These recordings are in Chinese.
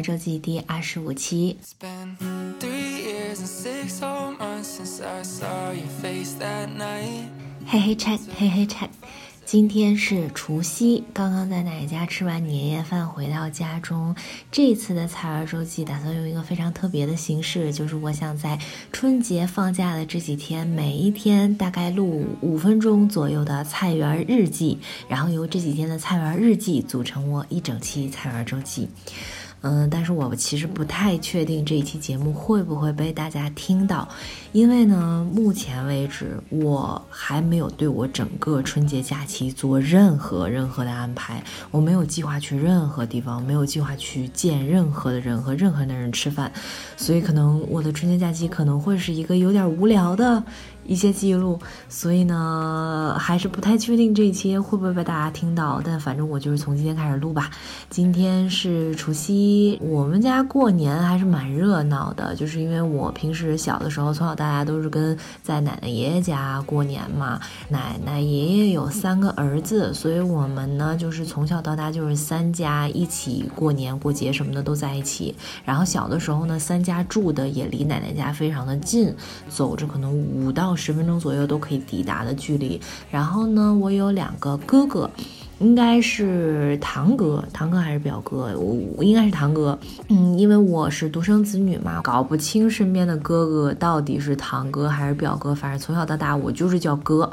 周记第二十五期。嘿嘿 check，嘿嘿 check。今天是除夕，刚刚在奶奶家吃完年夜饭，回到家中。这次的采儿周记打算用一个非常特别的形式，就是我想在春节放假的这几天，每一天大概录五分钟左右的菜园日记，然后由这几天的菜园日记组成我一整期菜园周记。嗯，但是我其实不太确定这一期节目会不会被大家听到，因为呢，目前为止我还没有对我整个春节假期做任何任何的安排，我没有计划去任何地方，没有计划去见任何的人和任何的人吃饭，所以可能我的春节假期可能会是一个有点无聊的。一些记录，所以呢，还是不太确定这一期会不会被大家听到。但反正我就是从今天开始录吧。今天是除夕，我们家过年还是蛮热闹的，就是因为我平时小的时候从小到大都是跟在奶奶爷爷家过年嘛。奶奶爷爷有三个儿子，所以我们呢就是从小到大就是三家一起过年过节什么的都在一起。然后小的时候呢，三家住的也离奶奶家非常的近，走着可能五到。十分钟左右都可以抵达的距离。然后呢，我有两个哥哥，应该是堂哥，堂哥还是表哥？我应该是堂哥。嗯，因为我是独生子女嘛，搞不清身边的哥哥到底是堂哥还是表哥。反正从小到大我就是叫哥。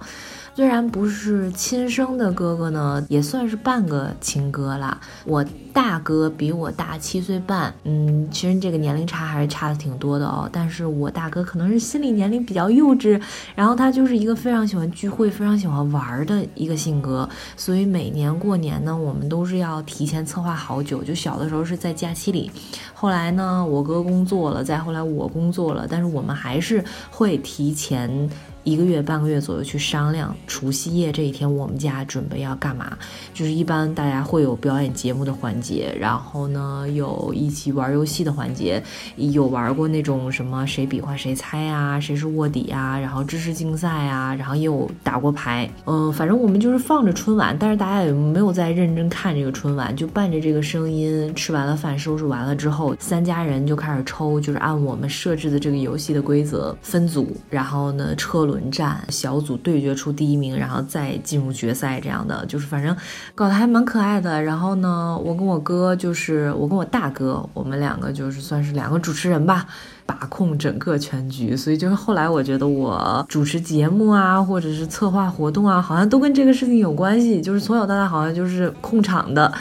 虽然不是亲生的哥哥呢，也算是半个亲哥啦。我大哥比我大七岁半，嗯，其实这个年龄差还是差的挺多的哦。但是我大哥可能是心理年龄比较幼稚，然后他就是一个非常喜欢聚会、非常喜欢玩儿的一个性格，所以每年过年呢，我们都是要提前策划好久。就小的时候是在假期里，后来呢，我哥工作了，再后来我工作了，但是我们还是会提前。一个月半个月左右去商量除夕夜这一天我们家准备要干嘛，就是一般大家会有表演节目的环节，然后呢有一起玩游戏的环节，有玩过那种什么谁比划谁猜啊，谁是卧底啊，然后知识竞赛啊，然后也有打过牌，嗯，反正我们就是放着春晚，但是大家也没有在认真看这个春晚，就伴着这个声音，吃完了饭收拾完了之后，三家人就开始抽，就是按我们设置的这个游戏的规则分组，然后呢车轮。轮战小组对决出第一名，然后再进入决赛，这样的就是反正搞得还蛮可爱的。然后呢，我跟我哥就是我跟我大哥，我们两个就是算是两个主持人吧，把控整个全局。所以就是后来我觉得我主持节目啊，或者是策划活动啊，好像都跟这个事情有关系。就是从小到大好像就是控场的。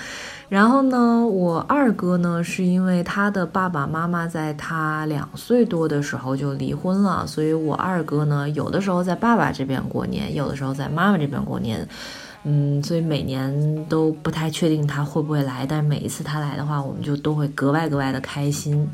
然后呢，我二哥呢，是因为他的爸爸妈妈在他两岁多的时候就离婚了，所以我二哥呢，有的时候在爸爸这边过年，有的时候在妈妈这边过年，嗯，所以每年都不太确定他会不会来，但是每一次他来的话，我们就都会格外格外的开心。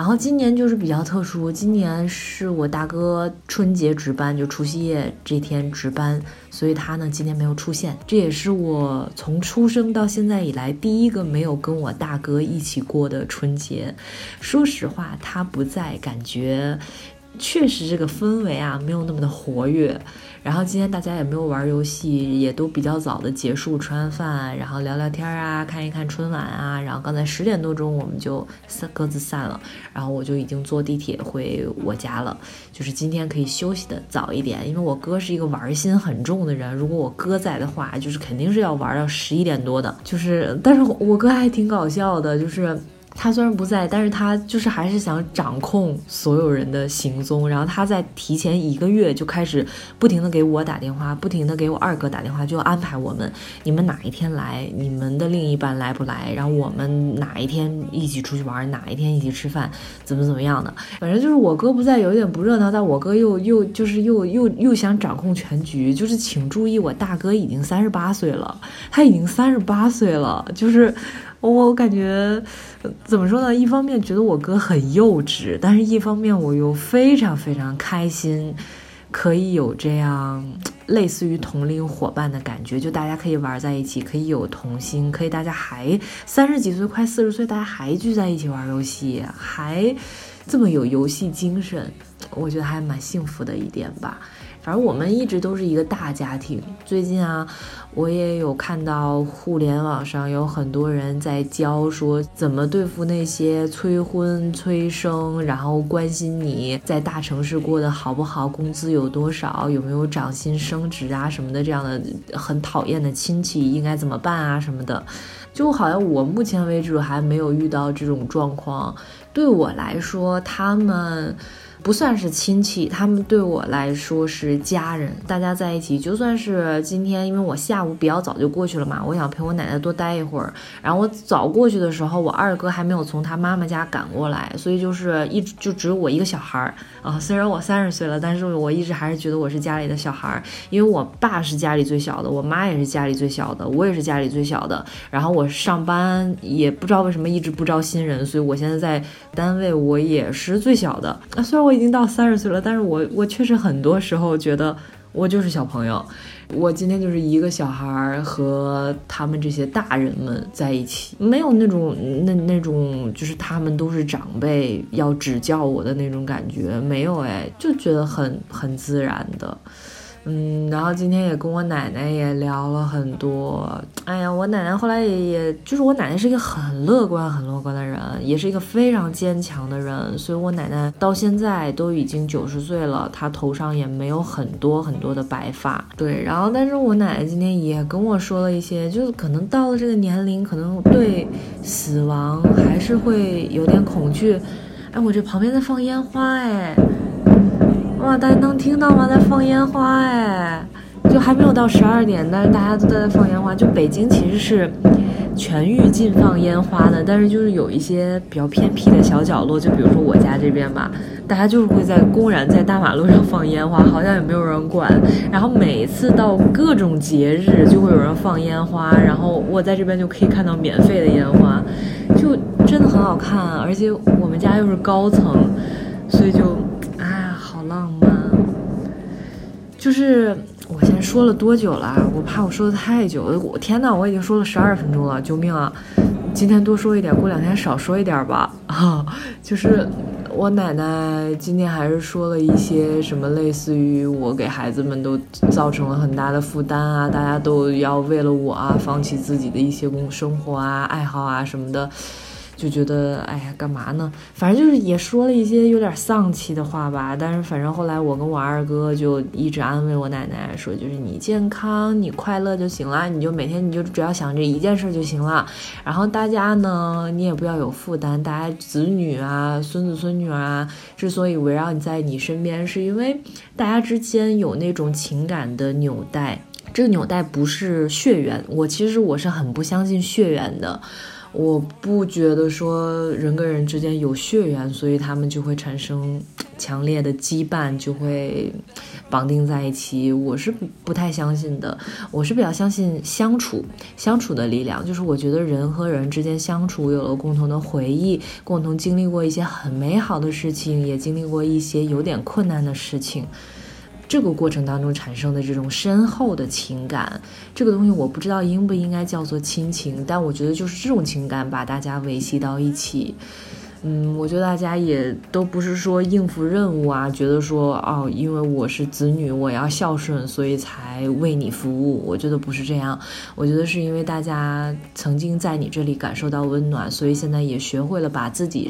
然后今年就是比较特殊，今年是我大哥春节值班，就除夕夜这天值班，所以他呢今年没有出现。这也是我从出生到现在以来第一个没有跟我大哥一起过的春节。说实话，他不在，感觉确实这个氛围啊没有那么的活跃。然后今天大家也没有玩游戏，也都比较早的结束吃完饭，然后聊聊天啊，看一看春晚啊。然后刚才十点多钟我们就散各自散了，然后我就已经坐地铁回我家了。就是今天可以休息的早一点，因为我哥是一个玩心很重的人，如果我哥在的话，就是肯定是要玩到十一点多的。就是，但是我哥还挺搞笑的，就是。他虽然不在，但是他就是还是想掌控所有人的行踪。然后他在提前一个月就开始不停的给我打电话，不停的给我二哥打电话，就安排我们，你们哪一天来，你们的另一半来不来，然后我们哪一天一起出去玩，哪一天一起吃饭，怎么怎么样的。反正就是我哥不在，有点不热闹，但我哥又又就是又又又想掌控全局。就是请注意，我大哥已经三十八岁了，他已经三十八岁了，就是。我感觉怎么说呢？一方面觉得我哥很幼稚，但是一方面我又非常非常开心，可以有这样类似于同龄伙伴的感觉，就大家可以玩在一起，可以有童心，可以大家还三十几岁快四十岁，大家还聚在一起玩游戏，还这么有游戏精神，我觉得还蛮幸福的一点吧。反正我们一直都是一个大家庭。最近啊，我也有看到互联网上有很多人在教说怎么对付那些催婚催生，然后关心你在大城市过得好不好，工资有多少，有没有涨薪升职啊什么的，这样的很讨厌的亲戚应该怎么办啊什么的。就好像我目前为止还没有遇到这种状况，对我来说，他们。不算是亲戚，他们对我来说是家人。大家在一起，就算是今天，因为我下午比较早就过去了嘛，我想陪我奶奶多待一会儿。然后我早过去的时候，我二哥还没有从他妈妈家赶过来，所以就是一直就只有我一个小孩儿啊。虽然我三十岁了，但是我一直还是觉得我是家里的小孩儿，因为我爸是家里最小的，我妈也是家里最小的，我也是家里最小的。然后我上班也不知道为什么一直不招新人，所以我现在在单位我也是最小的。啊，虽然我。已经到三十岁了，但是我我确实很多时候觉得我就是小朋友，我今天就是一个小孩儿和他们这些大人们在一起，没有那种那那种就是他们都是长辈要指教我的那种感觉，没有哎，就觉得很很自然的。嗯，然后今天也跟我奶奶也聊了很多。哎呀，我奶奶后来也也就是我奶奶是一个很乐观、很乐观的人，也是一个非常坚强的人。所以我奶奶到现在都已经九十岁了，她头上也没有很多很多的白发。对，然后但是我奶奶今天也跟我说了一些，就是可能到了这个年龄，可能对死亡还是会有点恐惧。哎，我这旁边在放烟花，哎。哇，大家能听到吗？在放烟花哎，就还没有到十二点，但是大家都在放烟花。就北京其实是全域禁放烟花的，但是就是有一些比较偏僻的小角落，就比如说我家这边吧，大家就是会在公然在大马路上放烟花，好像也没有人管。然后每次到各种节日，就会有人放烟花，然后我在这边就可以看到免费的烟花，就真的很好看。而且我们家又是高层，所以就。就是我先说了多久了？我怕我说的太久。我天哪，我已经说了十二分钟了，救命啊！今天多说一点，过两天少说一点吧。啊，就是我奶奶今天还是说了一些什么，类似于我给孩子们都造成了很大的负担啊，大家都要为了我啊，放弃自己的一些工生活啊、爱好啊什么的。就觉得哎呀，干嘛呢？反正就是也说了一些有点丧气的话吧。但是反正后来我跟我二哥就一直安慰我奶奶说，就是你健康、你快乐就行了，你就每天你就只要想这一件事就行了。然后大家呢，你也不要有负担。大家子女啊、孙子孙女啊，之所以围绕你在你身边，是因为大家之间有那种情感的纽带。这个纽带不是血缘，我其实我是很不相信血缘的。我不觉得说人跟人之间有血缘，所以他们就会产生强烈的羁绊，就会绑定在一起。我是不太相信的，我是比较相信相处相处的力量。就是我觉得人和人之间相处，有了共同的回忆，共同经历过一些很美好的事情，也经历过一些有点困难的事情。这个过程当中产生的这种深厚的情感，这个东西我不知道应不应该叫做亲情，但我觉得就是这种情感把大家维系到一起。嗯，我觉得大家也都不是说应付任务啊，觉得说哦，因为我是子女，我要孝顺，所以才为你服务。我觉得不是这样，我觉得是因为大家曾经在你这里感受到温暖，所以现在也学会了把自己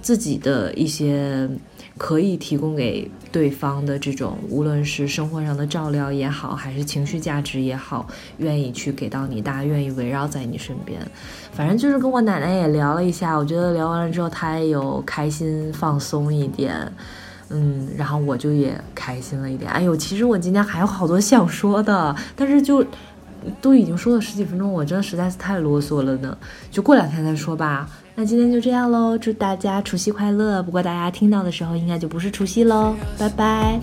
自己的一些。可以提供给对方的这种，无论是生活上的照料也好，还是情绪价值也好，愿意去给到你，大家愿意围绕在你身边。反正就是跟我奶奶也聊了一下，我觉得聊完了之后，她也有开心放松一点，嗯，然后我就也开心了一点。哎呦，其实我今天还有好多想说的，但是就都已经说了十几分钟，我真的实在是太啰嗦了呢，就过两天再说吧。那今天就这样喽，祝大家除夕快乐！不过大家听到的时候应该就不是除夕喽，拜拜。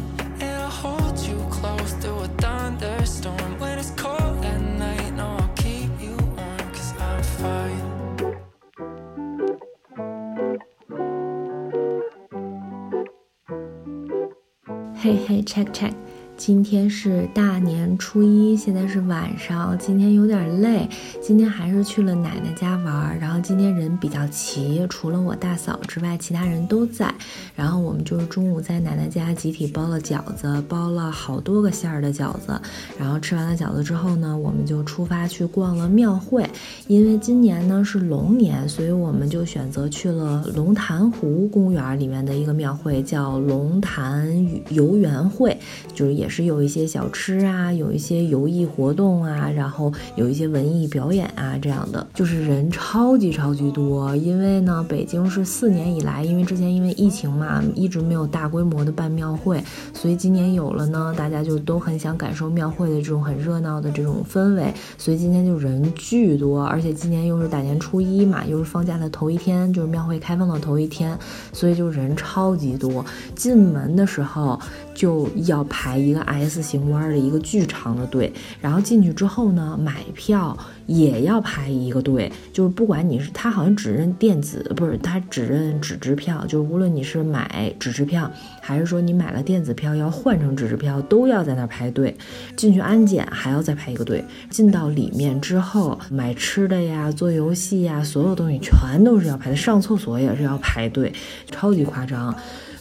嘿嘿，check check。今天是大年初一，现在是晚上。今天有点累，今天还是去了奶奶家玩儿。然后今天人比较齐，除了我大嫂之外，其他人都在。然后我们就是中午在奶奶家集体包了饺子，包了好多个馅儿的饺子。然后吃完了饺子之后呢，我们就出发去逛了庙会。因为今年呢是龙年，所以我们就选择去了龙潭湖公园里面的一个庙会，叫龙潭游园会，就是也。也是有一些小吃啊，有一些游艺活动啊，然后有一些文艺表演啊，这样的就是人超级超级多。因为呢，北京是四年以来，因为之前因为疫情嘛，一直没有大规模的办庙会，所以今年有了呢，大家就都很想感受庙会的这种很热闹的这种氛围，所以今天就人巨多，而且今年又是大年初一嘛，又是放假的头一天，就是庙会开放的头一天，所以就人超级多。进门的时候就要排一。个 S 型弯的一个巨长的队，然后进去之后呢，买票也要排一个队，就是不管你是他好像只认电子，不是他只认纸质票，就是无论你是买纸质票，还是说你买了电子票要换成纸质票，都要在那儿排队。进去安检还要再排一个队，进到里面之后买吃的呀、做游戏呀，所有东西全都是要排的，上厕所也是要排队，超级夸张。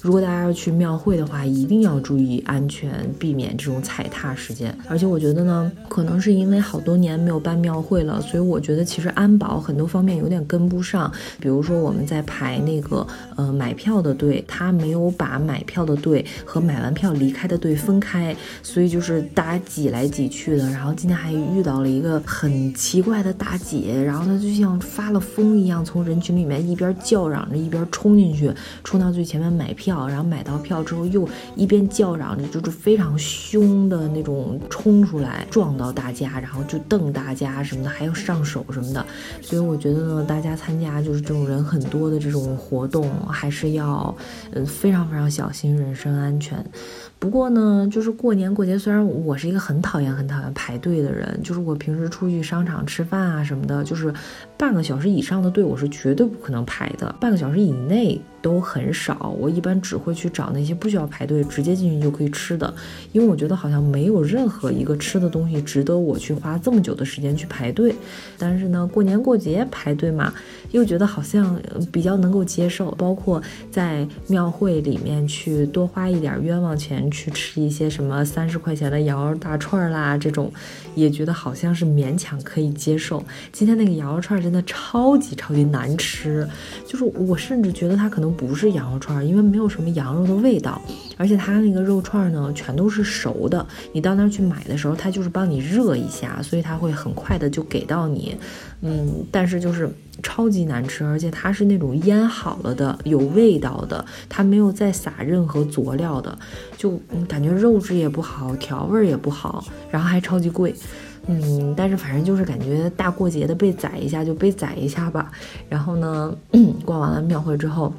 如果大家要去庙会的话，一定要注意安全，避免这种踩踏事件。而且我觉得呢，可能是因为好多年没有办庙会了，所以我觉得其实安保很多方面有点跟不上。比如说我们在排那个呃买票的队，他没有把买票的队和买完票离开的队分开，所以就是大家挤来挤去的。然后今天还遇到了一个很奇怪的大姐，然后她就像发了疯一样，从人群里面一边叫嚷着一边冲进去，冲到最前面买票。然后买到票之后，又一边叫嚷着，就是非常凶的那种冲出来撞到大家，然后就瞪大家什么的，还要上手什么的。所以我觉得呢，大家参加就是这种人很多的这种活动，还是要嗯非常非常小心，人身安全。不过呢，就是过年过节，虽然我是一个很讨厌很讨厌排队的人，就是我平时出去商场吃饭啊什么的，就是半个小时以上的队我是绝对不可能排的，半个小时以内。都很少，我一般只会去找那些不需要排队，直接进去就可以吃的，因为我觉得好像没有任何一个吃的东西值得我去花这么久的时间去排队。但是呢，过年过节排队嘛，又觉得好像比较能够接受。包括在庙会里面去多花一点冤枉钱去吃一些什么三十块钱的羊肉大串啦，这种也觉得好像是勉强可以接受。今天那个羊肉串真的超级超级难吃，就是我甚至觉得它可能。不是羊肉串，因为没有什么羊肉的味道，而且它那个肉串呢，全都是熟的。你到那儿去买的时候，它就是帮你热一下，所以它会很快的就给到你。嗯，但是就是超级难吃，而且它是那种腌好了的，有味道的，它没有再撒任何佐料的，就感觉肉质也不好，调味也不好，然后还超级贵。嗯，但是反正就是感觉大过节的被宰一下就被宰一下吧。然后呢，逛完了庙会之后。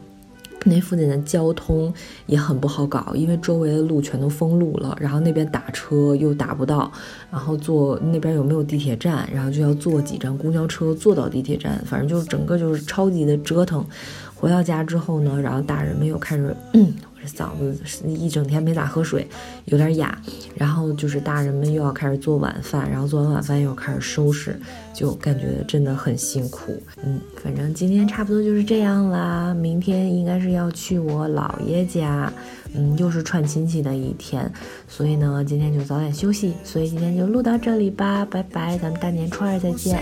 那附近的交通也很不好搞，因为周围的路全都封路了，然后那边打车又打不到，然后坐那边有没有地铁站，然后就要坐几站公交车坐到地铁站，反正就是整个就是超级的折腾。回到家之后呢，然后大人们又开始。嗓子一整天没咋喝水，有点哑。然后就是大人们又要开始做晚饭，然后做完晚饭又开始收拾，就感觉真的很辛苦。嗯，反正今天差不多就是这样啦。明天应该是要去我姥爷家，嗯，又是串亲戚的一天，所以呢，今天就早点休息。所以今天就录到这里吧，拜拜，咱们大年初二再见。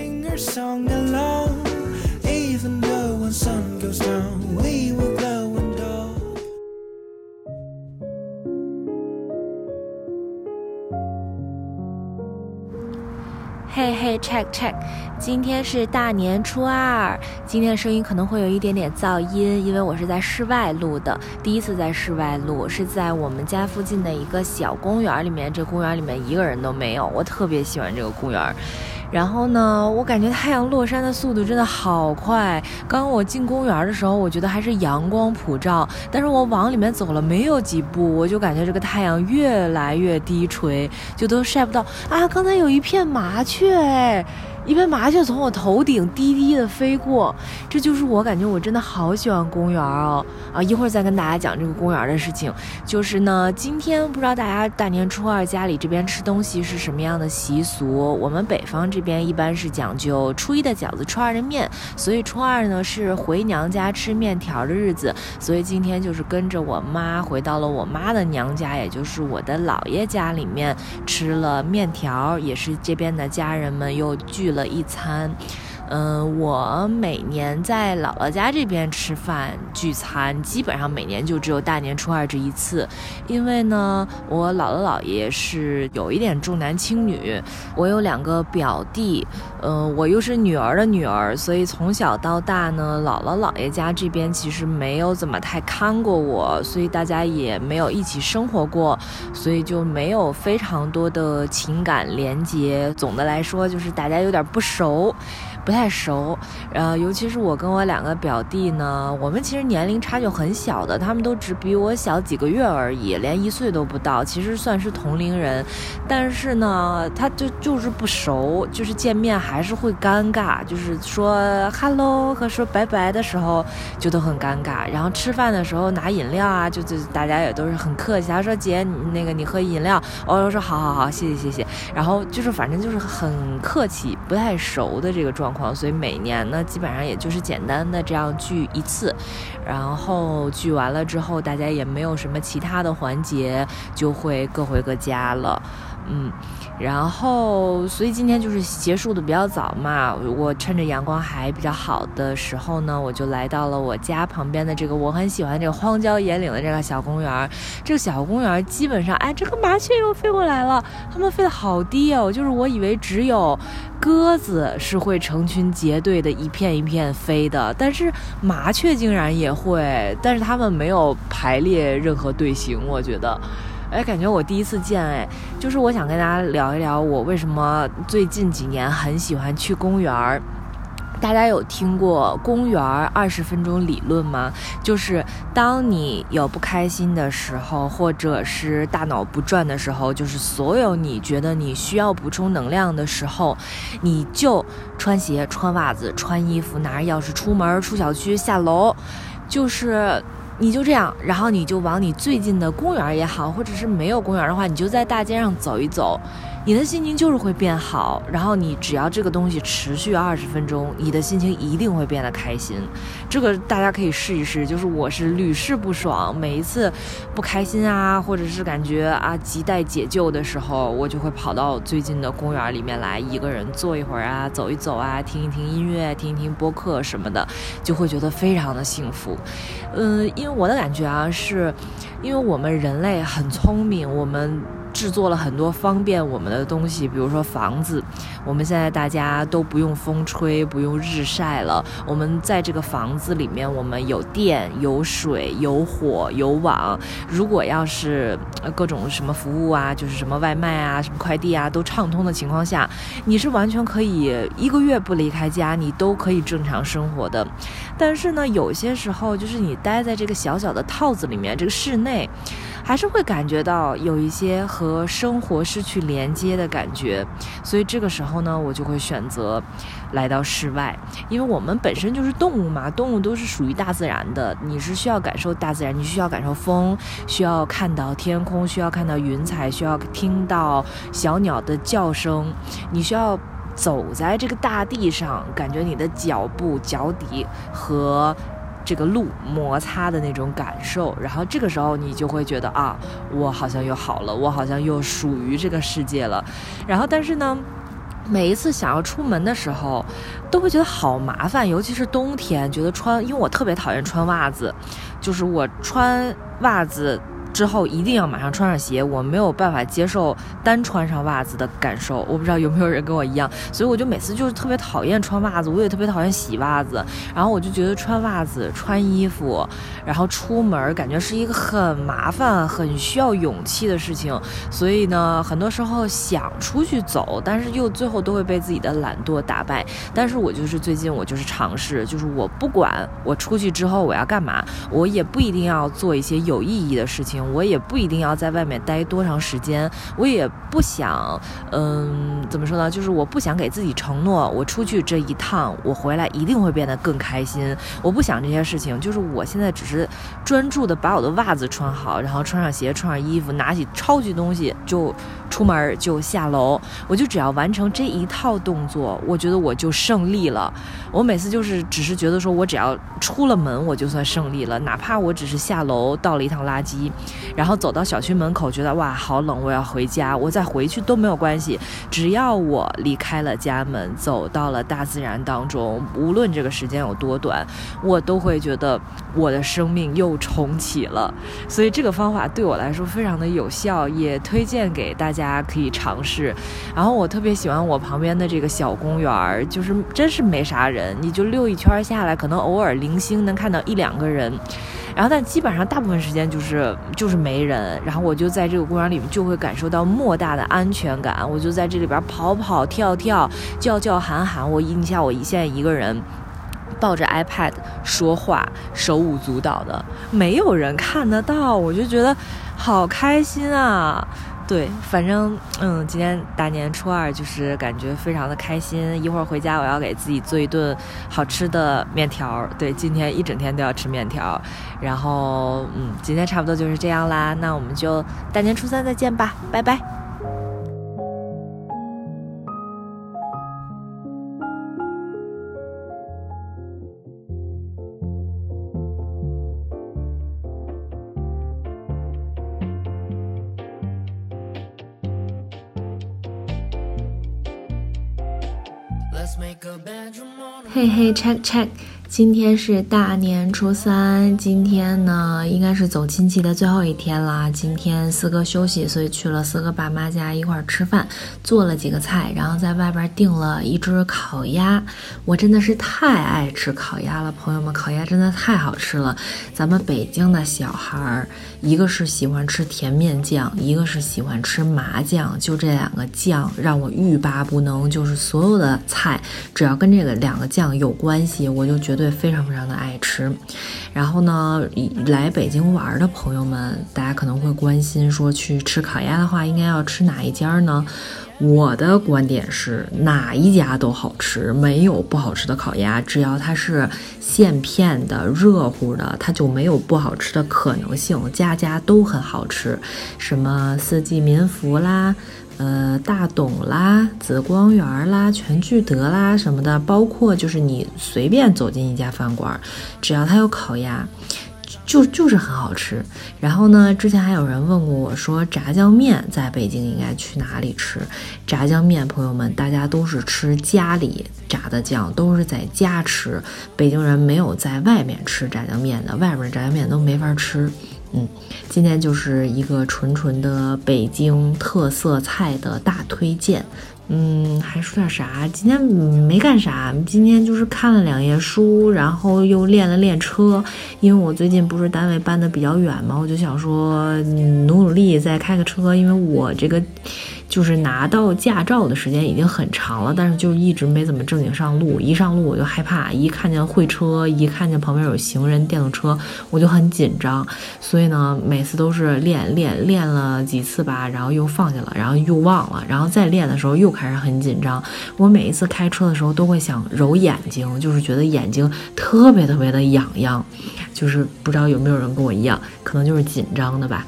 嘿嘿，check check，今天是大年初二，今天的声音可能会有一点点噪音，因为我是在室外录的，第一次在室外录，是在我们家附近的一个小公园里面，这公园里面一个人都没有，我特别喜欢这个公园。然后呢，我感觉太阳落山的速度真的好快。刚刚我进公园的时候，我觉得还是阳光普照，但是我往里面走了没有几步，我就感觉这个太阳越来越低垂，就都晒不到啊！刚才有一片麻雀，哎，一片麻雀从我头顶低低的飞过，这就是我感觉我真的好喜欢公园哦啊！一会儿再跟大家讲这个公园的事情。就是呢，今天不知道大家大年初二家里这边吃东西是什么样的习俗？我们北方这边一般是讲究初一的饺子，初二的面，所以初二呢是回娘家吃面条的日子。所以今天就是跟着我妈回到了我妈的娘家，也就是我的姥爷家里面吃了面条，也是这边的家人们又聚。了一餐。嗯，我每年在姥姥家这边吃饭聚餐，基本上每年就只有大年初二这一次，因为呢，我姥姥姥爷是有一点重男轻女，我有两个表弟，嗯，我又是女儿的女儿，所以从小到大呢，姥姥姥爷家这边其实没有怎么太看过我，所以大家也没有一起生活过，所以就没有非常多的情感连接。总的来说，就是大家有点不熟。不太熟，呃，尤其是我跟我两个表弟呢，我们其实年龄差距很小的，他们都只比我小几个月而已，连一岁都不到，其实算是同龄人，但是呢，他就就是不熟，就是见面还是会尴尬，就是说 hello 和说拜拜的时候就都很尴尬，然后吃饭的时候拿饮料啊，就就大家也都是很客气，他说姐，那个你喝饮料，我说好好好，谢谢谢谢，然后就是反正就是很客气，不太熟的这个状。所以每年呢，基本上也就是简单的这样聚一次，然后聚完了之后，大家也没有什么其他的环节，就会各回各家了。嗯，然后所以今天就是结束的比较早嘛，我趁着阳光还比较好的时候呢，我就来到了我家旁边的这个我很喜欢这个荒郊野岭的这个小公园。这个小公园基本上，哎，这个麻雀又飞过来了，它们飞得好低哦，就是我以为只有鸽子是会成群结队的一片一片飞的，但是麻雀竟然也会，但是它们没有排列任何队形，我觉得。哎，感觉我第一次见哎，就是我想跟大家聊一聊，我为什么最近几年很喜欢去公园儿。大家有听过公园二十分钟理论吗？就是当你有不开心的时候，或者是大脑不转的时候，就是所有你觉得你需要补充能量的时候，你就穿鞋、穿袜子、穿衣服，拿着钥匙出门、出小区、下楼，就是。你就这样，然后你就往你最近的公园也好，或者是没有公园的话，你就在大街上走一走。你的心情就是会变好，然后你只要这个东西持续二十分钟，你的心情一定会变得开心。这个大家可以试一试，就是我是屡试不爽，每一次不开心啊，或者是感觉啊亟待解救的时候，我就会跑到最近的公园里面来，一个人坐一会儿啊，走一走啊，听一听音乐，听一听播客什么的，就会觉得非常的幸福。嗯，因为我的感觉啊，是因为我们人类很聪明，我们。制作了很多方便我们的东西，比如说房子，我们现在大家都不用风吹，不用日晒了。我们在这个房子里面，我们有电、有水、有火、有网。如果要是各种什么服务啊，就是什么外卖啊、什么快递啊都畅通的情况下，你是完全可以一个月不离开家，你都可以正常生活的。但是呢，有些时候就是你待在这个小小的套子里面，这个室内。还是会感觉到有一些和生活失去连接的感觉，所以这个时候呢，我就会选择来到室外，因为我们本身就是动物嘛，动物都是属于大自然的，你是需要感受大自然，你需要感受风，需要看到天空，需要看到云彩，需要听到小鸟的叫声，你需要走在这个大地上，感觉你的脚步、脚底和。这个路摩擦的那种感受，然后这个时候你就会觉得啊，我好像又好了，我好像又属于这个世界了。然后，但是呢，每一次想要出门的时候，都会觉得好麻烦，尤其是冬天，觉得穿，因为我特别讨厌穿袜子，就是我穿袜子。之后一定要马上穿上鞋，我没有办法接受单穿上袜子的感受。我不知道有没有人跟我一样，所以我就每次就是特别讨厌穿袜子，我也特别讨厌洗袜子。然后我就觉得穿袜子、穿衣服，然后出门感觉是一个很麻烦、很需要勇气的事情。所以呢，很多时候想出去走，但是又最后都会被自己的懒惰打败。但是我就是最近我就是尝试，就是我不管我出去之后我要干嘛，我也不一定要做一些有意义的事情。我也不一定要在外面待多长时间，我也不想，嗯，怎么说呢？就是我不想给自己承诺，我出去这一趟，我回来一定会变得更开心。我不想这些事情，就是我现在只是专注的把我的袜子穿好，然后穿上鞋，穿上衣服，拿起超级东西就出门就下楼，我就只要完成这一套动作，我觉得我就胜利了。我每次就是只是觉得说我只要出了门，我就算胜利了，哪怕我只是下楼倒了一趟垃圾，然后走到小区门口，觉得哇好冷，我要回家，我再回去都没有关系，只要我离开了家门，走到了大自然当中，无论这个时间有多短，我都会觉得我的生命又重启了。所以这个方法对我来说非常的有效，也推荐给大家可以尝试。然后我特别喜欢我旁边的这个小公园，就是真是没啥人，你就溜一圈下来，可能偶尔零星能看到一两个人。然后，但基本上大部分时间就是就就是没人，然后我就在这个公园里面就会感受到莫大的安全感。我就在这里边跑跑跳跳，叫叫喊喊。我一下我一现在一个人抱着 iPad 说话，手舞足蹈的，没有人看得到，我就觉得好开心啊。对，反正嗯，今天大年初二就是感觉非常的开心。一会儿回家我要给自己做一顿好吃的面条。对，今天一整天都要吃面条。然后嗯，今天差不多就是这样啦。那我们就大年初三再见吧，拜拜。嘿嘿，check check。今天是大年初三，今天呢应该是走亲戚的最后一天啦。今天四哥休息，所以去了四哥爸妈家一块儿吃饭，做了几个菜，然后在外边订了一只烤鸭。我真的是太爱吃烤鸭了，朋友们，烤鸭真的太好吃了。咱们北京的小孩儿，一个是喜欢吃甜面酱，一个是喜欢吃麻酱，就这两个酱让我欲罢不能。就是所有的菜，只要跟这个两个酱有关系，我就绝对。非常非常的爱吃，然后呢，来北京玩的朋友们，大家可能会关心说，去吃烤鸭的话，应该要吃哪一家呢？我的观点是，哪一家都好吃，没有不好吃的烤鸭，只要它是现片的、热乎的，它就没有不好吃的可能性，家家都很好吃，什么四季民福啦。呃，大董啦，紫光园啦，全聚德啦什么的，包括就是你随便走进一家饭馆，只要它有烤鸭，就就是很好吃。然后呢，之前还有人问过我说，炸酱面在北京应该去哪里吃？炸酱面，朋友们，大家都是吃家里炸的酱，都是在家吃。北京人没有在外面吃炸酱面的，外面炸酱面都没法吃。嗯，今天就是一个纯纯的北京特色菜的大推荐。嗯，还说点啥？今天没干啥，今天就是看了两页书，然后又练了练车。因为我最近不是单位搬的比较远嘛，我就想说努努力再开个车，因为我这个。就是拿到驾照的时间已经很长了，但是就一直没怎么正经上路。一上路我就害怕，一看见会车，一看见旁边有行人、电动车，我就很紧张。所以呢，每次都是练练练了几次吧，然后又放下了，然后又忘了，然后再练的时候又开始很紧张。我每一次开车的时候都会想揉眼睛，就是觉得眼睛特别特别的痒痒，就是不知道有没有人跟我一样，可能就是紧张的吧。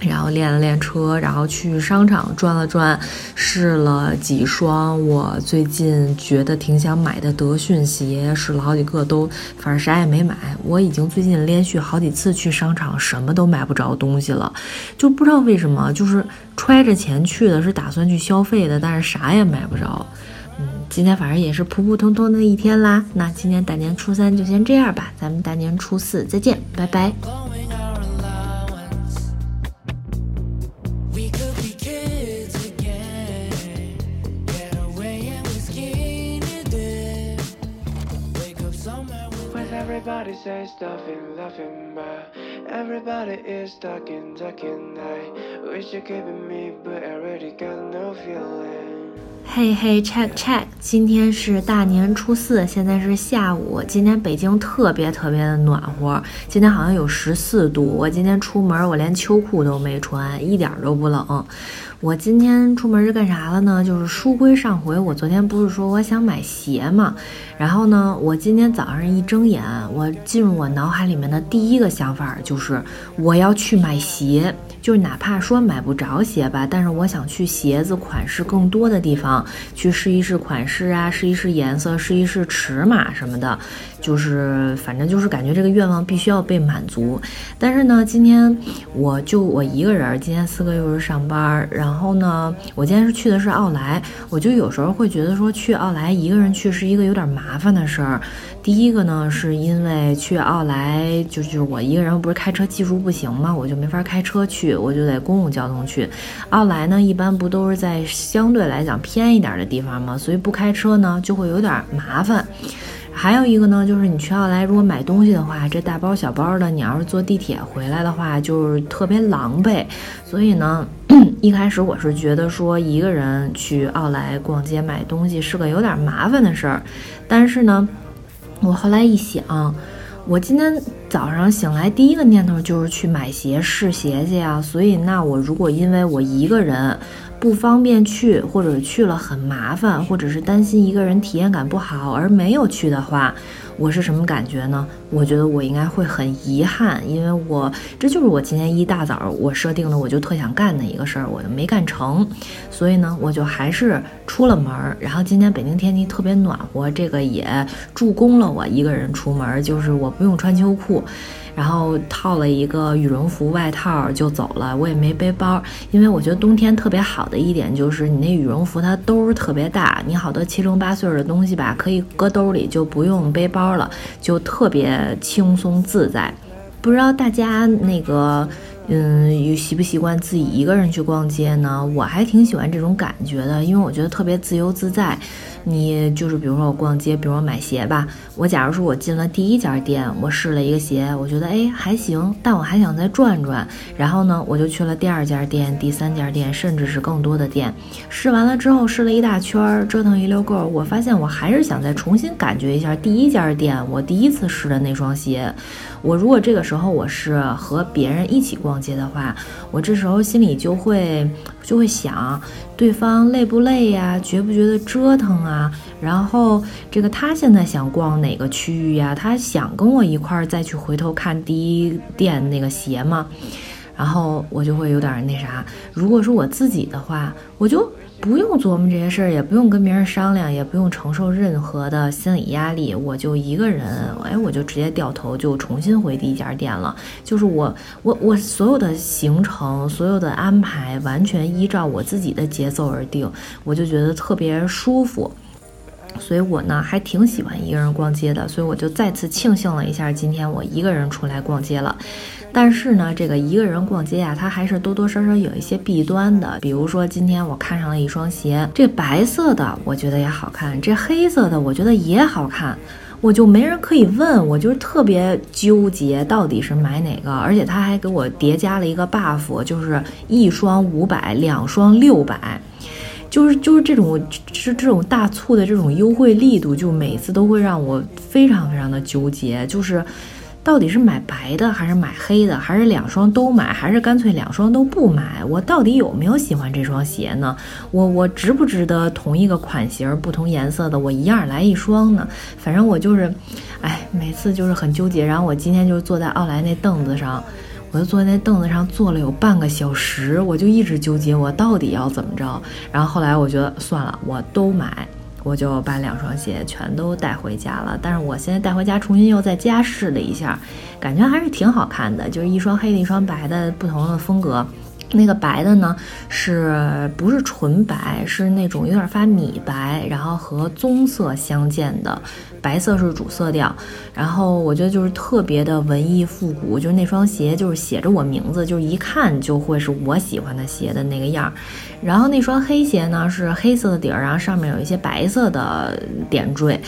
然后练了练车，然后去商场转了转，试了几双我最近觉得挺想买的德训鞋，试了好几个都，反正啥也没买。我已经最近连续好几次去商场，什么都买不着东西了，就不知道为什么，就是揣着钱去的，是打算去消费的，但是啥也买不着。嗯，今天反正也是普普通通的一天啦。那今天大年初三就先这样吧，咱们大年初四再见，拜拜。Everybody say stuffing, laughing, but everybody is talking, talking. I wish you could be me, but I already got no feeling. 嘿嘿，check check，今天是大年初四，现在是下午。今天北京特别特别的暖和，今天好像有十四度。我今天出门，我连秋裤都没穿，一点都不冷。我今天出门是干啥了呢？就是书归上回，我昨天不是说我想买鞋嘛，然后呢，我今天早上一睁眼，我进入我脑海里面的第一个想法就是我要去买鞋，就是哪怕说买不着鞋吧，但是我想去鞋子款式更多的地方去试一试款式啊，试一试颜色，试一试尺码什么的，就是反正就是感觉这个愿望必须要被满足。但是呢，今天我就我一个人，今天四个又是上班，然后。呢，我今天是去的是奥莱，我就有时候会觉得说去奥莱一个人去是一个有点麻烦的事儿。第一个呢，是因为去奥莱就就是我一个人不是开车技术不行嘛，我就没法开车去，我就得公共交通去。奥莱呢，一般不都是在相对来讲偏一点的地方嘛，所以不开车呢就会有点麻烦。还有一个呢，就是你去奥莱如果买东西的话，这大包小包的，你要是坐地铁回来的话，就是特别狼狈。所以呢。一开始我是觉得说一个人去奥莱逛街买东西是个有点麻烦的事儿，但是呢，我后来一想，我今天早上醒来第一个念头就是去买鞋试鞋去呀，所以那我如果因为我一个人不方便去，或者去了很麻烦，或者是担心一个人体验感不好而没有去的话。我是什么感觉呢？我觉得我应该会很遗憾，因为我这就是我今天一大早我设定的，我就特想干的一个事儿，我就没干成，所以呢，我就还是出了门儿。然后今天北京天气特别暖和，这个也助攻了我一个人出门，就是我不用穿秋裤。然后套了一个羽绒服外套就走了，我也没背包，因为我觉得冬天特别好的一点就是你那羽绒服它兜儿特别大，你好多七零八碎的东西吧可以搁兜里，就不用背包了，就特别轻松自在。不知道大家那个。嗯，习不习惯自己一个人去逛街呢？我还挺喜欢这种感觉的，因为我觉得特别自由自在。你就是比如说我逛街，比如说买鞋吧，我假如说我进了第一家店，我试了一个鞋，我觉得哎还行，但我还想再转转，然后呢我就去了第二家店、第三家店，甚至是更多的店。试完了之后，试了一大圈，折腾一溜够，我发现我还是想再重新感觉一下第一家店我第一次试的那双鞋。我如果这个时候我是和别人一起逛。街的话，我这时候心里就会就会想，对方累不累呀？觉不觉得折腾啊？然后这个他现在想逛哪个区域呀？他想跟我一块儿再去回头看第一店那个鞋吗？然后我就会有点那啥。如果说我自己的话，我就。不用琢磨这些事儿，也不用跟别人商量，也不用承受任何的心理压力，我就一个人，哎，我就直接掉头就重新回第一家店了。就是我，我，我所有的行程，所有的安排，完全依照我自己的节奏而定，我就觉得特别舒服。所以我呢，还挺喜欢一个人逛街的，所以我就再次庆幸了一下，今天我一个人出来逛街了。但是呢，这个一个人逛街呀，它还是多多少少有一些弊端的。比如说，今天我看上了一双鞋，这白色的我觉得也好看，这黑色的我觉得也好看，我就没人可以问，我就是特别纠结，到底是买哪个。而且他还给我叠加了一个 buff，就是一双五百，两双六百，就是就是这种是这种大促的这种优惠力度，就每次都会让我非常非常的纠结，就是。到底是买白的还是买黑的，还是两双都买，还是干脆两双都不买？我到底有没有喜欢这双鞋呢？我我值不值得同一个款型、不同颜色的我一样来一双呢？反正我就是，哎，每次就是很纠结。然后我今天就坐在奥莱那凳子上，我就坐在那凳子上坐了有半个小时，我就一直纠结我到底要怎么着。然后后来我觉得算了，我都买。我就把两双鞋全都带回家了，但是我现在带回家重新又在家试了一下，感觉还是挺好看的，就是一双黑的，一双白的，不同的风格。那个白的呢，是不是纯白？是那种有点发米白，然后和棕色相间的。白色是主色调，然后我觉得就是特别的文艺复古，就是那双鞋就是写着我名字，就是一看就会是我喜欢的鞋的那个样儿。然后那双黑鞋呢是黑色的底儿，然后上面有一些白色的点缀。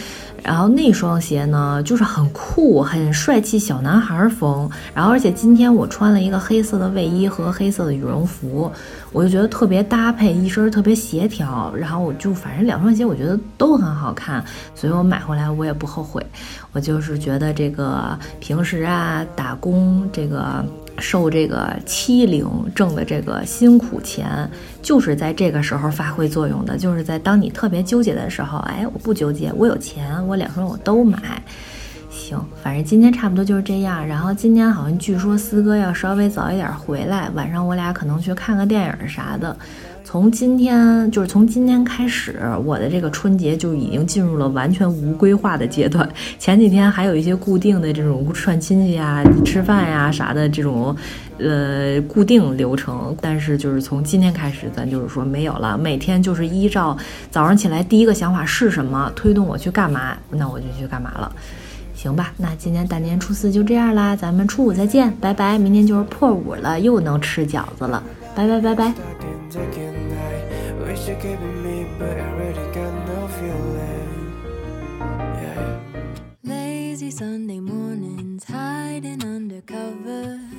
然后那双鞋呢，就是很酷、很帅气小男孩风。然后而且今天我穿了一个黑色的卫衣和黑色的羽绒服，我就觉得特别搭配，一身特别协调。然后我就反正两双鞋我觉得都很好看，所以我买回来我也不后悔。我就是觉得这个平时啊打工这个。受这个欺凌挣的这个辛苦钱，就是在这个时候发挥作用的。就是在当你特别纠结的时候，哎，我不纠结，我有钱，我两双我都买。行，反正今天差不多就是这样。然后今天好像据说四哥要稍微早一点回来，晚上我俩可能去看个电影啥的。从今天就是从今天开始，我的这个春节就已经进入了完全无规划的阶段。前几天还有一些固定的这种串亲戚呀、吃饭呀啥的这种，呃，固定流程。但是就是从今天开始，咱就是说没有了。每天就是依照早上起来第一个想法是什么，推动我去干嘛，那我就去干嘛了。行吧，那今年大年初四就这样啦，咱们初五再见，拜拜。明天就是破五了，又能吃饺子了，拜拜拜拜。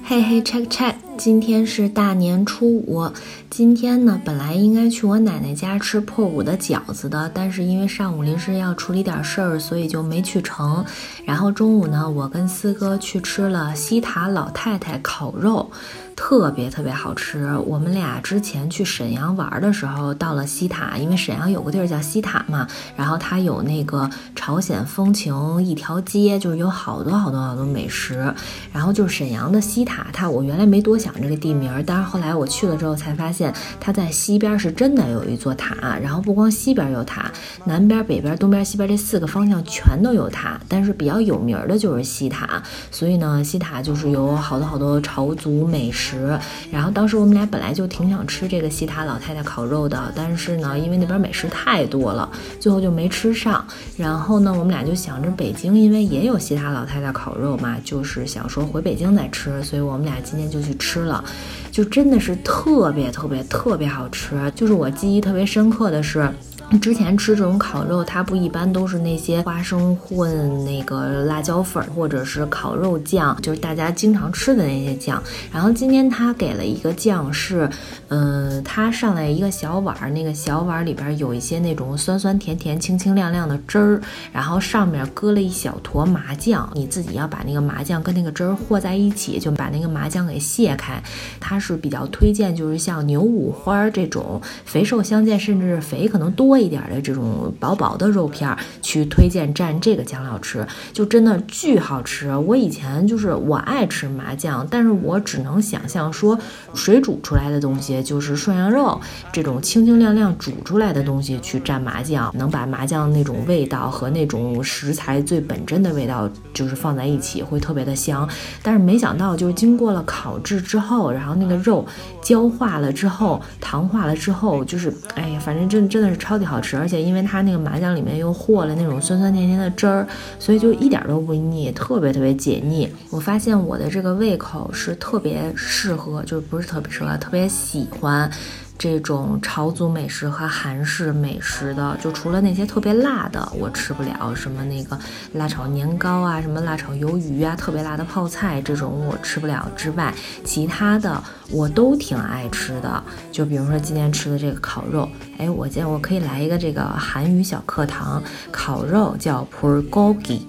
嘿嘿，check check，今天是大年初五。今天呢，本来应该去我奶奶家吃破五的饺子的，但是因为上午临时要处理点事儿，所以就没去成。然后中午呢，我跟四哥去吃了西塔老太太烤肉。特别特别好吃。我们俩之前去沈阳玩的时候，到了西塔，因为沈阳有个地儿叫西塔嘛，然后它有那个朝鲜风情一条街，就是有好多好多好多美食。然后就是沈阳的西塔，它我原来没多想这个地名，但是后来我去了之后才发现，它在西边是真的有一座塔。然后不光西边有塔，南边、北边、东边、西边这四个方向全都有塔。但是比较有名的就是西塔，所以呢，西塔就是有好多好多朝族美食。食，然后当时我们俩本来就挺想吃这个西塔老太太烤肉的，但是呢，因为那边美食太多了，最后就没吃上。然后呢，我们俩就想着北京，因为也有西塔老太太烤肉嘛，就是想说回北京再吃，所以我们俩今天就去吃了，就真的是特别特别特别好吃。就是我记忆特别深刻的是。之前吃这种烤肉，它不一般都是那些花生混那个辣椒粉，或者是烤肉酱，就是大家经常吃的那些酱。然后今天他给了一个酱，是，嗯，他上来一个小碗，那个小碗里边有一些那种酸酸甜甜、清清亮亮的汁儿，然后上面搁了一小坨麻酱，你自己要把那个麻酱跟那个汁儿和在一起，就把那个麻酱给卸开。他是比较推荐，就是像牛五花这种肥瘦相间，甚至肥可能多。一点的这种薄薄的肉片儿，去推荐蘸这个酱料吃，就真的巨好吃。我以前就是我爱吃麻酱，但是我只能想象说水煮出来的东西，就是涮羊肉这种清清亮亮煮出来的东西去蘸麻酱，能把麻酱那种味道和那种食材最本真的味道就是放在一起，会特别的香。但是没想到，就是经过了烤制之后，然后那个肉焦化了之后，糖化了之后，就是哎呀，反正真真的是超级好。吃，而且因为它那个麻酱里面又和了那种酸酸甜甜的汁儿，所以就一点都不腻，特别特别解腻。我发现我的这个胃口是特别适合，就是不是特别适合，特别喜欢。这种朝族美食和韩式美食的，就除了那些特别辣的，我吃不了，什么那个辣炒年糕啊，什么辣炒鱿鱼啊，特别辣的泡菜这种我吃不了之外，其他的我都挺爱吃的。就比如说今天吃的这个烤肉，哎，我见我可以来一个这个韩语小课堂，烤肉叫 p u r g o g i。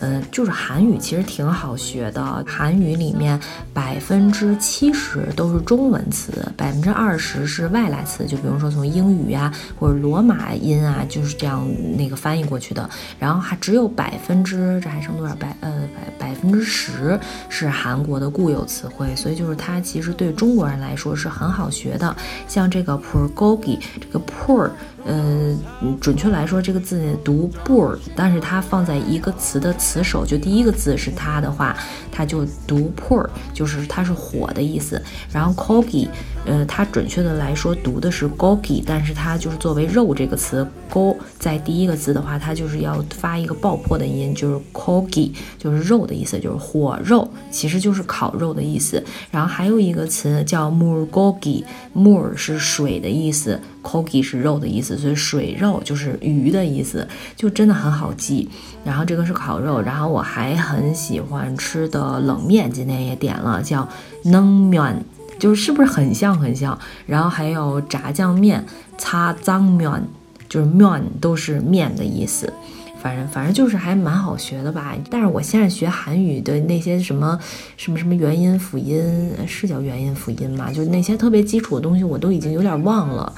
嗯，就是韩语其实挺好学的。韩语里面百分之七十都是中文词，百分之二十是外来词。就比如说从英语啊或者罗马音啊，就是这样那个翻译过去的。然后还只有百分之这还剩多少百呃百百分之十是韩国的固有词汇。所以就是它其实对中国人来说是很好学的。像这个 purgogi 这个 pur。嗯，准确来说，这个字读 “bur”，但是它放在一个词的词首，就第一个字是它的话，它就读 “pur”，就是它是火的意思。然后 “kogi” 呃，它准确的来说读的是 gogi，但是它就是作为肉这个词，go 在第一个字的话，它就是要发一个爆破的音，就是 kogi，就是肉的意思，就是火肉，其实就是烤肉的意思。然后还有一个词叫 murgogi，mur 是水的意思，kogi 是肉的意思，所以水肉就是鱼的意思，就真的很好记。然后这个是烤肉，然后我还很喜欢吃的冷面，今天也点了，叫 neng mian，就是是不是很像很像？然后还有炸酱面，擦脏面，就是面都是面的意思。反正反正就是还蛮好学的吧。但是我现在学韩语的那些什么什么什么元音辅音，是叫元音辅音吗？就是那些特别基础的东西，我都已经有点忘了。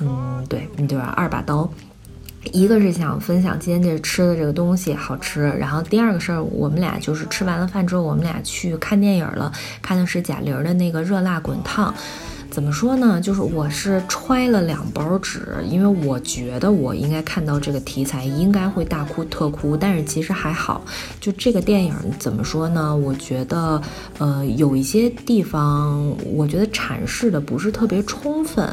嗯，对，对吧？二把刀。一个是想分享今天这吃的这个东西好吃，然后第二个事儿，我们俩就是吃完了饭之后，我们俩去看电影了，看的是贾玲的那个《热辣滚烫》。怎么说呢？就是我是揣了两包纸，因为我觉得我应该看到这个题材应该会大哭特哭，但是其实还好。就这个电影怎么说呢？我觉得，呃，有一些地方我觉得阐释的不是特别充分。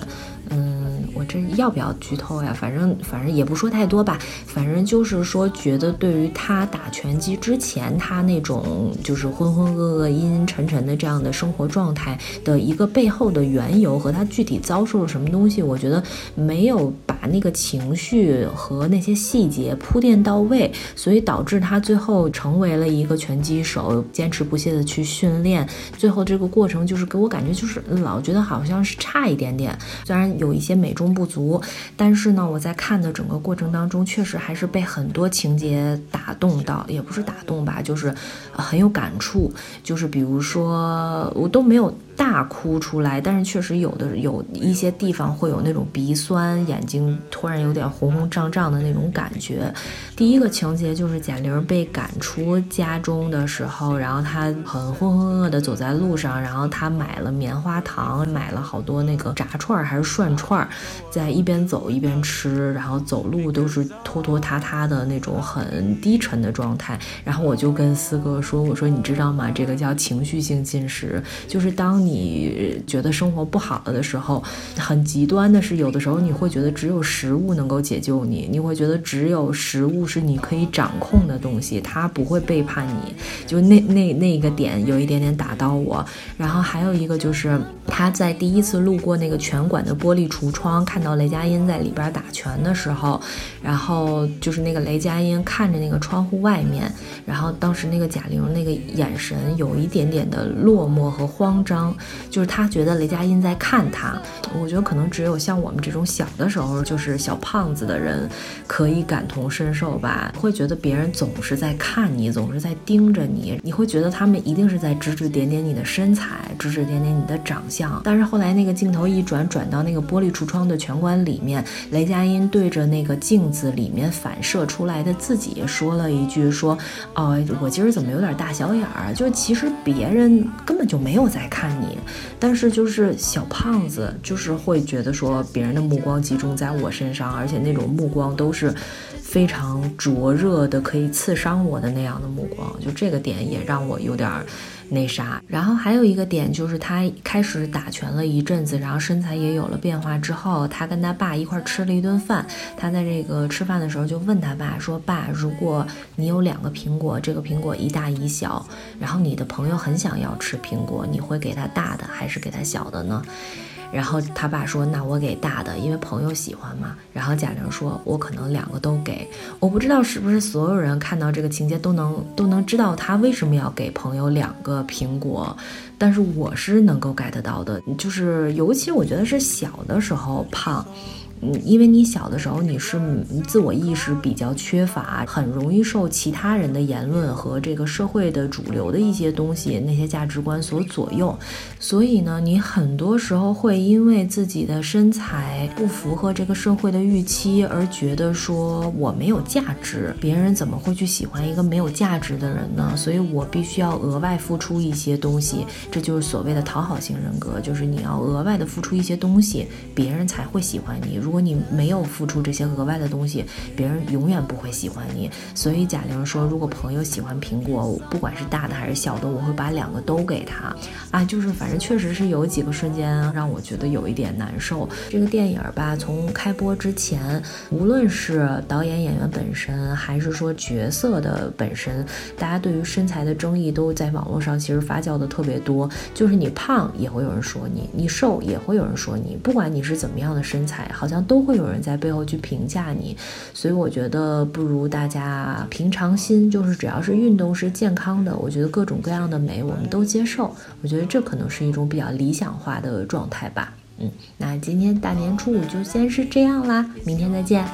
嗯，我这要不要剧透呀？反正反正也不说太多吧。反正就是说，觉得对于他打拳击之前他那种就是浑浑噩噩、阴阴沉沉的这样的生活状态的一个背后的缘由和他具体遭受了什么东西，我觉得没有把那个情绪和那些细节铺垫到位，所以导致他最后成为了一个拳击手，坚持不懈的去训练，最后这个过程就是给我感觉就是老觉得好像是差一点点，虽然。有一些美中不足，但是呢，我在看的整个过程当中，确实还是被很多情节打动到，也不是打动吧，就是很有感触。就是比如说，我都没有。大哭出来，但是确实有的有一些地方会有那种鼻酸，眼睛突然有点红红胀胀的那种感觉。第一个情节就是贾玲被赶出家中的时候，然后她很浑浑噩噩的走在路上，然后她买了棉花糖，买了好多那个炸串还是涮串，在一边走一边吃，然后走路都是拖拖沓沓的那种很低沉的状态。然后我就跟四哥说：“我说你知道吗？这个叫情绪性进食，就是当。”你觉得生活不好了的时候，很极端的是，有的时候你会觉得只有食物能够解救你，你会觉得只有食物是你可以掌控的东西，它不会背叛你。就那那那个点有一点点打到我。然后还有一个就是他在第一次路过那个拳馆的玻璃橱窗，看到雷佳音在里边打拳的时候，然后就是那个雷佳音看着那个窗户外面，然后当时那个贾玲那个眼神有一点点的落寞和慌张。就是他觉得雷佳音在看他，我觉得可能只有像我们这种小的时候就是小胖子的人可以感同身受吧，会觉得别人总是在看你，总是在盯着你，你会觉得他们一定是在指指点点你的身材，指指点点你的长相。但是后来那个镜头一转，转到那个玻璃橱窗的全馆里面，雷佳音对着那个镜子里面反射出来的自己说了一句：“说哦，我今儿怎么有点大小眼儿？就其实别人根本就没有在看你。”但是就是小胖子，就是会觉得说别人的目光集中在我身上，而且那种目光都是非常灼热的，可以刺伤我的那样的目光。就这个点也让我有点那啥。然后还有一个点就是他开始打拳了一阵子，然后身材也有了变化之后，他跟他爸一块吃了一顿饭。他在这个吃饭的时候就问他爸说：“爸，如果你有两个苹果，这个苹果一大一小，然后你的朋友很想要吃苹果，你会给他大？”大的还是给他小的呢？然后他爸说：“那我给大的，因为朋友喜欢嘛。”然后贾玲说：“我可能两个都给。”我不知道是不是所有人看到这个情节都能都能知道他为什么要给朋友两个苹果，但是我是能够 get 到的，就是尤其我觉得是小的时候胖。因为你小的时候你是自我意识比较缺乏，很容易受其他人的言论和这个社会的主流的一些东西、那些价值观所左右，所以呢，你很多时候会因为自己的身材不符合这个社会的预期而觉得说我没有价值，别人怎么会去喜欢一个没有价值的人呢？所以我必须要额外付出一些东西，这就是所谓的讨好型人格，就是你要额外的付出一些东西，别人才会喜欢你。如如果你没有付出这些额外的东西，别人永远不会喜欢你。所以贾玲说，如果朋友喜欢苹果，不管是大的还是小的，我会把两个都给他。啊，就是反正确实是有几个瞬间让我觉得有一点难受。这个电影吧，从开播之前，无论是导演演员本身，还是说角色的本身，大家对于身材的争议都在网络上其实发酵的特别多。就是你胖也会有人说你，你瘦也会有人说你，不管你是怎么样的身材，好像都会有人在背后去评价你。所以我觉得不如大家平常心，就是只要是运动是健康的，我觉得各种各样的美我们都接受。我觉得这可能是一种比较理想化的状态吧。嗯，那今天大年初五就先是这样啦，明天再见。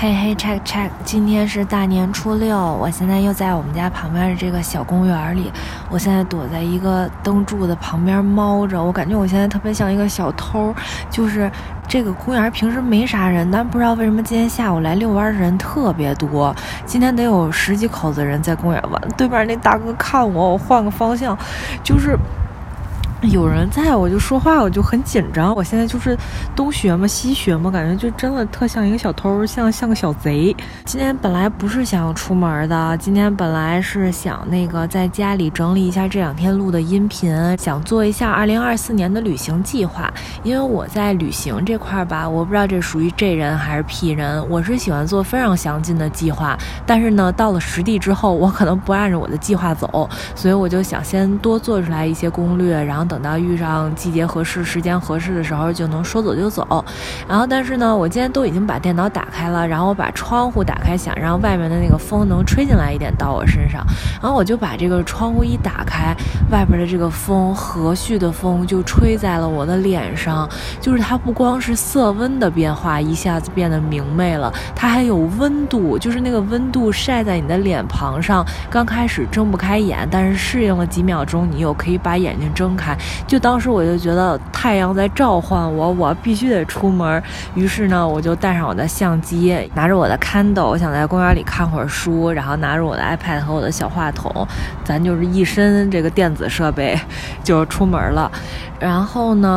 嘿嘿，check check，今天是大年初六，我现在又在我们家旁边的这个小公园里，我现在躲在一个灯柱的旁边猫着，我感觉我现在特别像一个小偷。就是这个公园平时没啥人，但不知道为什么今天下午来遛弯的人特别多，今天得有十几口子人在公园玩。对面那大哥看我，我换个方向，就是。有人在我就说话，我就很紧张。我现在就是东学嘛，西学嘛，感觉就真的特像一个小偷，像像个小贼。今天本来不是想要出门的，今天本来是想那个在家里整理一下这两天录的音频，想做一下二零二四年的旅行计划。因为我在旅行这块吧，我不知道这属于 J 人还是 P 人，我是喜欢做非常详尽的计划，但是呢，到了实地之后，我可能不按照我的计划走，所以我就想先多做出来一些攻略，然后。等到遇上季节合适、时间合适的时候，就能说走就走。然后，但是呢，我今天都已经把电脑打开了，然后我把窗户打开，想让外面的那个风能吹进来一点到我身上。然后我就把这个窗户一打开，外边的这个风和煦的风就吹在了我的脸上。就是它不光是色温的变化一下子变得明媚了，它还有温度，就是那个温度晒在你的脸庞上。刚开始睁不开眼，但是适应了几秒钟，你又可以把眼睛睁开。就当时我就觉得太阳在召唤我，我必须得出门。于是呢，我就带上我的相机，拿着我的 Kindle，我想在公园里看会儿书，然后拿着我的 iPad 和我的小话筒，咱就是一身这个电子设备就出门了。然后呢，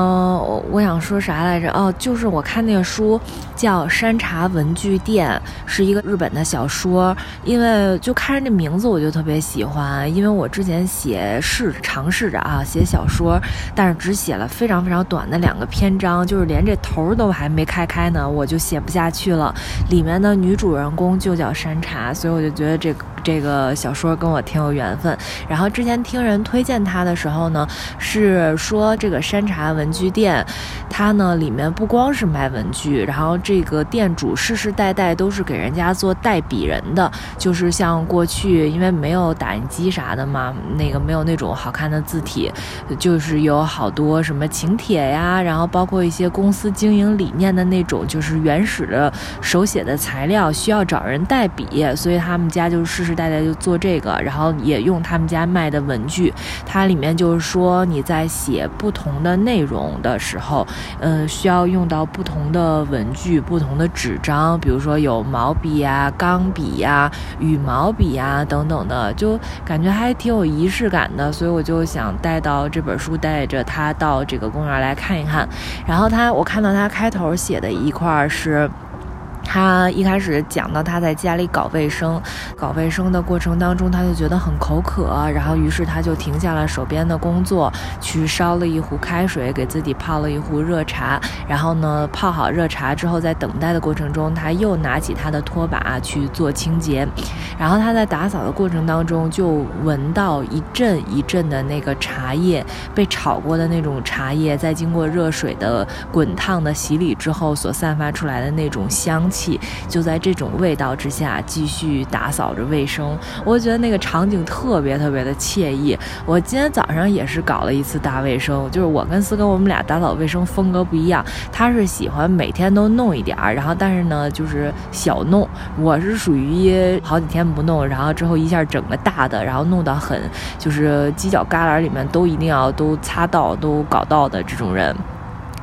我我想说啥来着？哦，就是我看那个书叫《山茶文具店》，是一个日本的小说。因为就看着这名字，我就特别喜欢。因为我之前写试尝试着啊写小说，但是只写了非常非常短的两个篇章，就是连这头都还没开开呢，我就写不下去了。里面的女主人公就叫山茶，所以我就觉得这个这个小说跟我挺有缘分。然后之前听人推荐它的时候呢，是说这。个山茶文具店，它呢里面不光是卖文具，然后这个店主世世代代都是给人家做代笔人的，就是像过去因为没有打印机啥的嘛，那个没有那种好看的字体，就是有好多什么请帖呀，然后包括一些公司经营理念的那种，就是原始的手写的材料需要找人代笔，所以他们家就是代代就做这个，然后也用他们家卖的文具，它里面就是说你在写不同。的内容的时候，嗯，需要用到不同的文具、不同的纸张，比如说有毛笔呀、钢笔呀、羽毛笔呀等等的，就感觉还挺有仪式感的。所以我就想带到这本书，带着它到这个公园来看一看。然后他，我看到他开头写的一块是。他一开始讲到他在家里搞卫生，搞卫生的过程当中，他就觉得很口渴，然后于是他就停下了手边的工作，去烧了一壶开水，给自己泡了一壶热茶。然后呢，泡好热茶之后，在等待的过程中，他又拿起他的拖把去做清洁。然后他在打扫的过程当中，就闻到一阵一阵的那个茶叶被炒过的那种茶叶，在经过热水的滚烫的洗礼之后所散发出来的那种香。气就在这种味道之下继续打扫着卫生，我觉得那个场景特别特别的惬意。我今天早上也是搞了一次大卫生，就是我跟思哥我们俩打扫卫生风格不一样，他是喜欢每天都弄一点儿，然后但是呢就是小弄，我是属于好几天不弄，然后之后一下整个大的，然后弄到很就是犄角旮旯里面都一定要都擦到都搞到的这种人。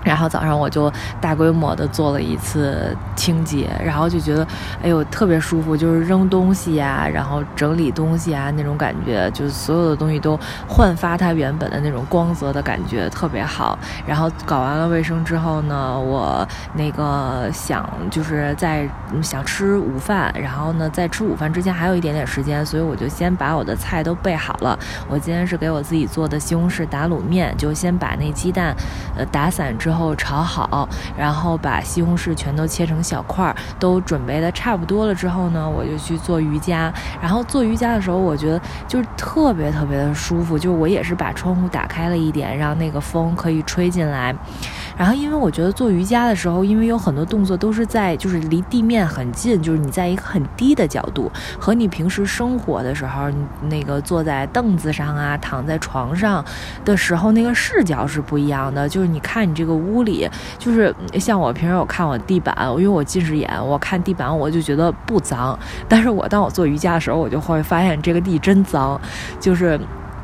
然后早上我就大规模的做了一次清洁，然后就觉得，哎呦，特别舒服，就是扔东西呀，然后整理东西啊，那种感觉，就是所有的东西都焕发它原本的那种光泽的感觉，特别好。然后搞完了卫生之后呢，我那个想就是在想吃午饭，然后呢，在吃午饭之前还有一点点时间，所以我就先把我的菜都备好了。我今天是给我自己做的西红柿打卤面，就先把那鸡蛋，呃，打散之。之后炒好，然后把西红柿全都切成小块儿，都准备的差不多了之后呢，我就去做瑜伽。然后做瑜伽的时候，我觉得就是特别特别的舒服，就我也是把窗户打开了一点，让那个风可以吹进来。然后，因为我觉得做瑜伽的时候，因为有很多动作都是在就是离地面很近，就是你在一个很低的角度，和你平时生活的时候，那个坐在凳子上啊，躺在床上的时候，那个视角是不一样的。就是你看你这个屋里，就是像我平时我看我地板，因为我近视眼，我看地板我就觉得不脏，但是我当我做瑜伽的时候，我就会发现这个地真脏，就是。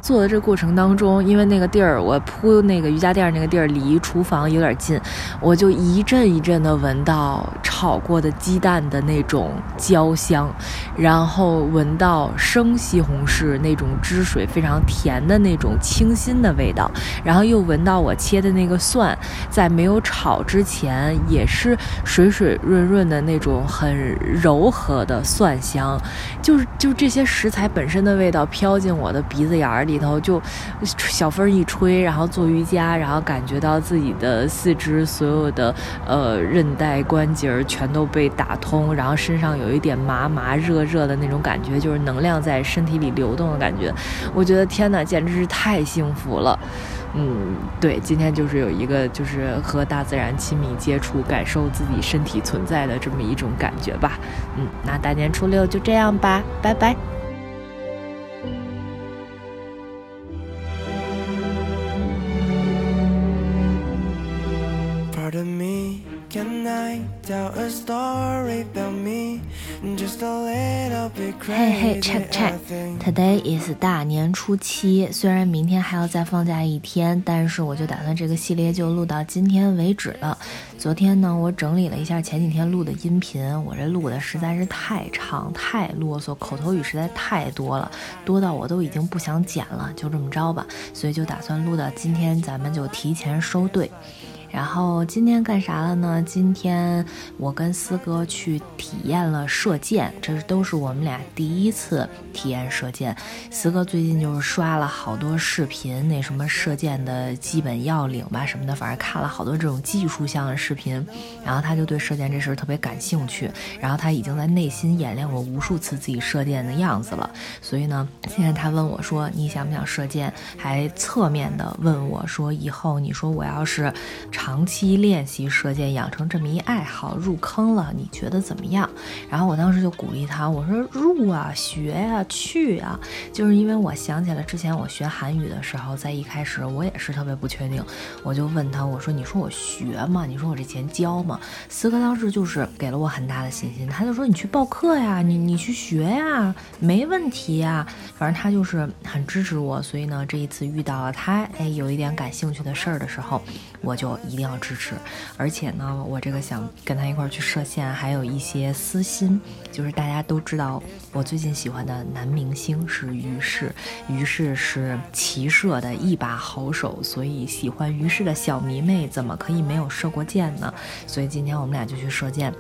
做的这过程当中，因为那个地儿我铺那个瑜伽垫那个地儿离厨房有点近，我就一阵一阵的闻到炒过的鸡蛋的那种焦香，然后闻到生西红柿那种汁水非常甜的那种清新的味道，然后又闻到我切的那个蒜在没有炒之前也是水水润润的那种很柔和的蒜香，就是就这些食材本身的味道飘进我的鼻子眼里。里头就小风一吹，然后做瑜伽，然后感觉到自己的四肢所有的呃韧带关节全都被打通，然后身上有一点麻麻热热的那种感觉，就是能量在身体里流动的感觉。我觉得天哪，简直是太幸福了。嗯，对，今天就是有一个就是和大自然亲密接触，感受自己身体存在的这么一种感觉吧。嗯，那大年初六就这样吧，拜拜。嘿嘿，check check，Today is 大年初七。虽然明天还要再放假一天，但是我就打算这个系列就录到今天为止了。昨天呢，我整理了一下前几天录的音频，我这录的实在是太长、太啰嗦，口头语实在太多了，多到我都已经不想剪了。就这么着吧，所以就打算录到今天，咱们就提前收队。然后今天干啥了呢？今天我跟四哥去体验了射箭，这都是我们俩第一次体验射箭。四哥最近就是刷了好多视频，那什么射箭的基本要领吧什么的，反正看了好多这种技术项的视频，然后他就对射箭这事特别感兴趣。然后他已经在内心演练过无数次自己射箭的样子了。所以呢，现在他问我说：“你想不想射箭？”还侧面的问我说：“以后你说我要是……”长期练习射箭，养成这么一爱好，入坑了，你觉得怎么样？然后我当时就鼓励他，我说入啊，学呀，去啊，就是因为我想起了之前我学韩语的时候，在一开始我也是特别不确定，我就问他，我说你说我学吗？你说我这钱交吗？思科当时就是给了我很大的信心，他就说你去报课呀，你你去学呀，没问题呀，反正他就是很支持我，所以呢，这一次遇到了他，哎，有一点感兴趣的事儿的时候，我就。一定要支持，而且呢，我这个想跟他一块儿去射线，还有一些私心，就是大家都知道，我最近喜欢的男明星是于适，于适是骑射的一把好手，所以喜欢于适的小迷妹怎么可以没有射过箭呢？所以今天我们俩就去射箭。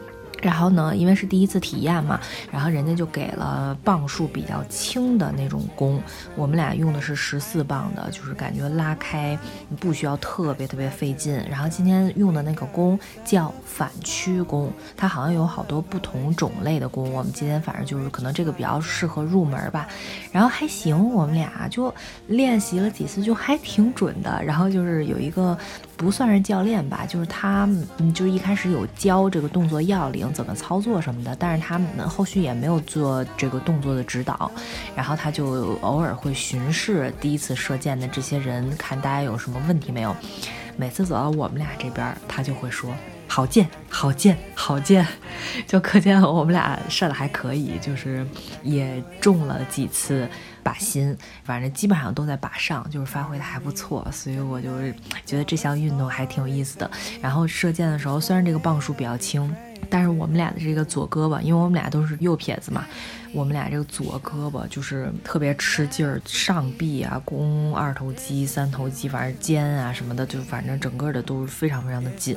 然后呢，因为是第一次体验嘛，然后人家就给了磅数比较轻的那种弓，我们俩用的是十四磅的，就是感觉拉开不需要特别特别费劲。然后今天用的那个弓叫反曲弓，它好像有好多不同种类的弓，我们今天反正就是可能这个比较适合入门吧。然后还行，我们俩就练习了几次，就还挺准的。然后就是有一个。不算是教练吧，就是他，嗯，就是一开始有教这个动作要领怎么操作什么的，但是他们后续也没有做这个动作的指导，然后他就偶尔会巡视第一次射箭的这些人，看大家有什么问题没有。每次走到我们俩这边，他就会说。好箭，好箭，好箭，就可见我们俩射的还可以，就是也中了几次靶心，反正基本上都在靶上，就是发挥的还不错，所以我就觉得这项运动还挺有意思的。然后射箭的时候，虽然这个磅数比较轻。但是我们俩的这个左胳膊，因为我们俩都是右撇子嘛，我们俩这个左胳膊就是特别吃劲儿，上臂啊、肱二头肌、三头肌，反正肩啊什么的，就反正整个的都是非常非常的紧。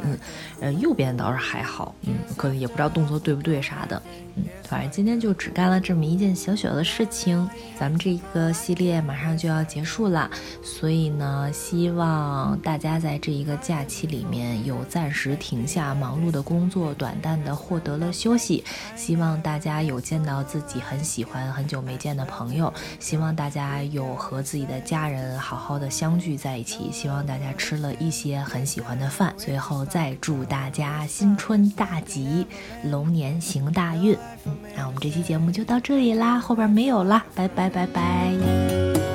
呃，右边倒是还好，嗯，可能也不知道动作对不对啥的，嗯，反正今天就只干了这么一件小小的事情。咱们这个系列马上就要结束了，所以呢，希望大家在这一个假期里面有暂时停下忙碌的工作，短暂。的获得了休息，希望大家有见到自己很喜欢、很久没见的朋友，希望大家有和自己的家人好好的相聚在一起，希望大家吃了一些很喜欢的饭。最后再祝大家新春大吉，龙年行大运。嗯，那我们这期节目就到这里啦，后边没有啦，拜拜拜拜。